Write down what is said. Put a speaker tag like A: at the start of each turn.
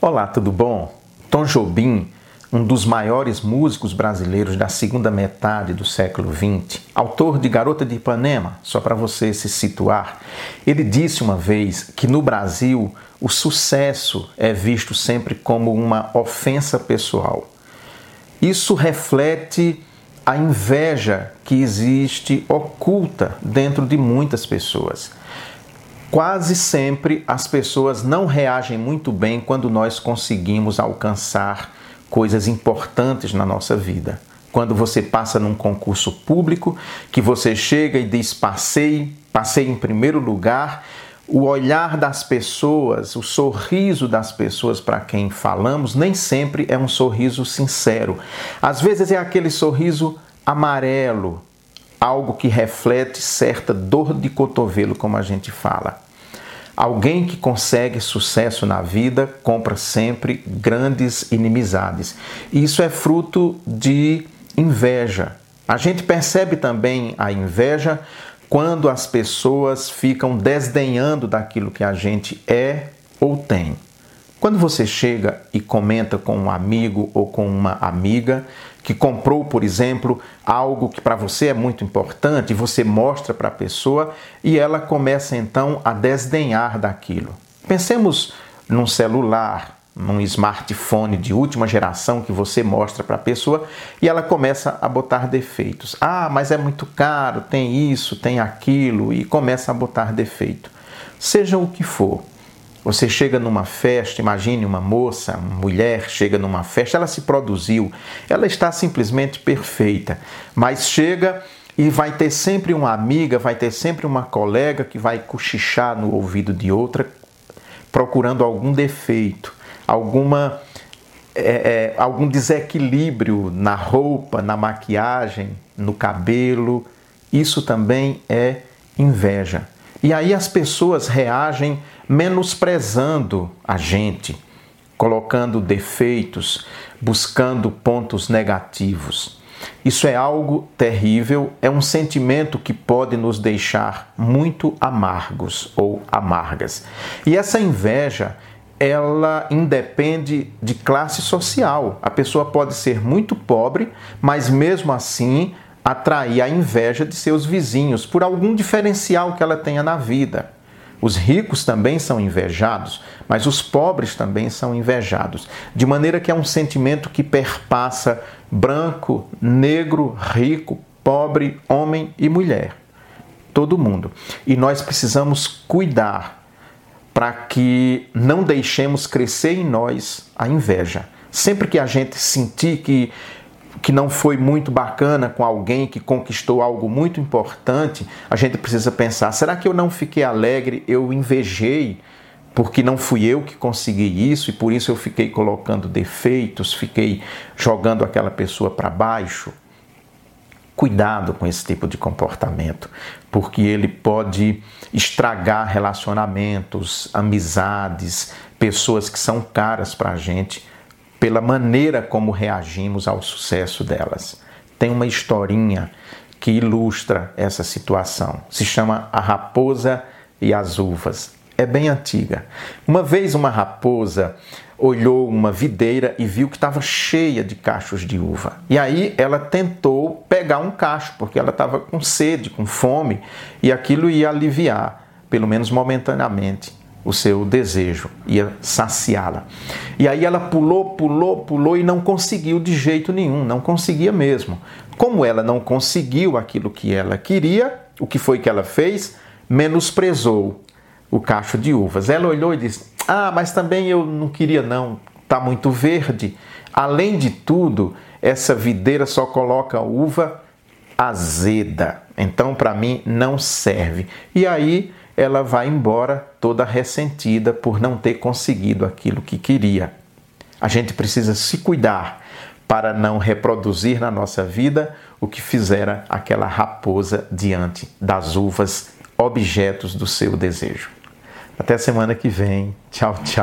A: Olá, tudo bom? Tom Jobim, um dos maiores músicos brasileiros da segunda metade do século XX, autor de Garota de Ipanema, só para você se situar, ele disse uma vez que no Brasil o sucesso é visto sempre como uma ofensa pessoal. Isso reflete a inveja que existe oculta dentro de muitas pessoas. Quase sempre as pessoas não reagem muito bem quando nós conseguimos alcançar coisas importantes na nossa vida. Quando você passa num concurso público, que você chega e diz passei, passei em primeiro lugar, o olhar das pessoas, o sorriso das pessoas para quem falamos, nem sempre é um sorriso sincero. Às vezes é aquele sorriso amarelo, algo que reflete certa dor de cotovelo, como a gente fala. Alguém que consegue sucesso na vida compra sempre grandes inimizades. Isso é fruto de inveja. A gente percebe também a inveja quando as pessoas ficam desdenhando daquilo que a gente é ou tem. Quando você chega e comenta com um amigo ou com uma amiga que comprou, por exemplo, algo que para você é muito importante, você mostra para a pessoa e ela começa então a desdenhar daquilo. Pensemos num celular, num smartphone de última geração que você mostra para a pessoa e ela começa a botar defeitos. Ah, mas é muito caro, tem isso, tem aquilo e começa a botar defeito. Seja o que for, você chega numa festa, imagine uma moça, uma mulher chega numa festa, ela se produziu, ela está simplesmente perfeita, mas chega e vai ter sempre uma amiga, vai ter sempre uma colega que vai cochichar no ouvido de outra, procurando algum defeito, alguma é, é, algum desequilíbrio na roupa, na maquiagem, no cabelo. Isso também é inveja. E aí as pessoas reagem menosprezando a gente, colocando defeitos, buscando pontos negativos. Isso é algo terrível, é um sentimento que pode nos deixar muito amargos ou amargas. E essa inveja, ela independe de classe social. A pessoa pode ser muito pobre, mas mesmo assim atrair a inveja de seus vizinhos por algum diferencial que ela tenha na vida. Os ricos também são invejados, mas os pobres também são invejados. De maneira que é um sentimento que perpassa branco, negro, rico, pobre, homem e mulher. Todo mundo. E nós precisamos cuidar para que não deixemos crescer em nós a inveja. Sempre que a gente sentir que que não foi muito bacana com alguém que conquistou algo muito importante, a gente precisa pensar: será que eu não fiquei alegre? Eu invejei porque não fui eu que consegui isso e por isso eu fiquei colocando defeitos, fiquei jogando aquela pessoa para baixo? Cuidado com esse tipo de comportamento, porque ele pode estragar relacionamentos, amizades, pessoas que são caras para a gente pela maneira como reagimos ao sucesso delas. Tem uma historinha que ilustra essa situação. Se chama A Raposa e as Uvas. É bem antiga. Uma vez uma raposa olhou uma videira e viu que estava cheia de cachos de uva. E aí ela tentou pegar um cacho, porque ela estava com sede, com fome, e aquilo ia aliviar, pelo menos momentaneamente o seu desejo, ia saciá-la. E aí ela pulou, pulou, pulou e não conseguiu de jeito nenhum, não conseguia mesmo. Como ela não conseguiu aquilo que ela queria, o que foi que ela fez? Menosprezou o cacho de uvas. Ela olhou e disse: Ah, mas também eu não queria, não, está muito verde. Além de tudo, essa videira só coloca uva azeda. Então, para mim, não serve. E aí ela vai embora toda ressentida por não ter conseguido aquilo que queria. A gente precisa se cuidar para não reproduzir na nossa vida o que fizera aquela raposa diante das uvas, objetos do seu desejo. Até semana que vem. Tchau, tchau.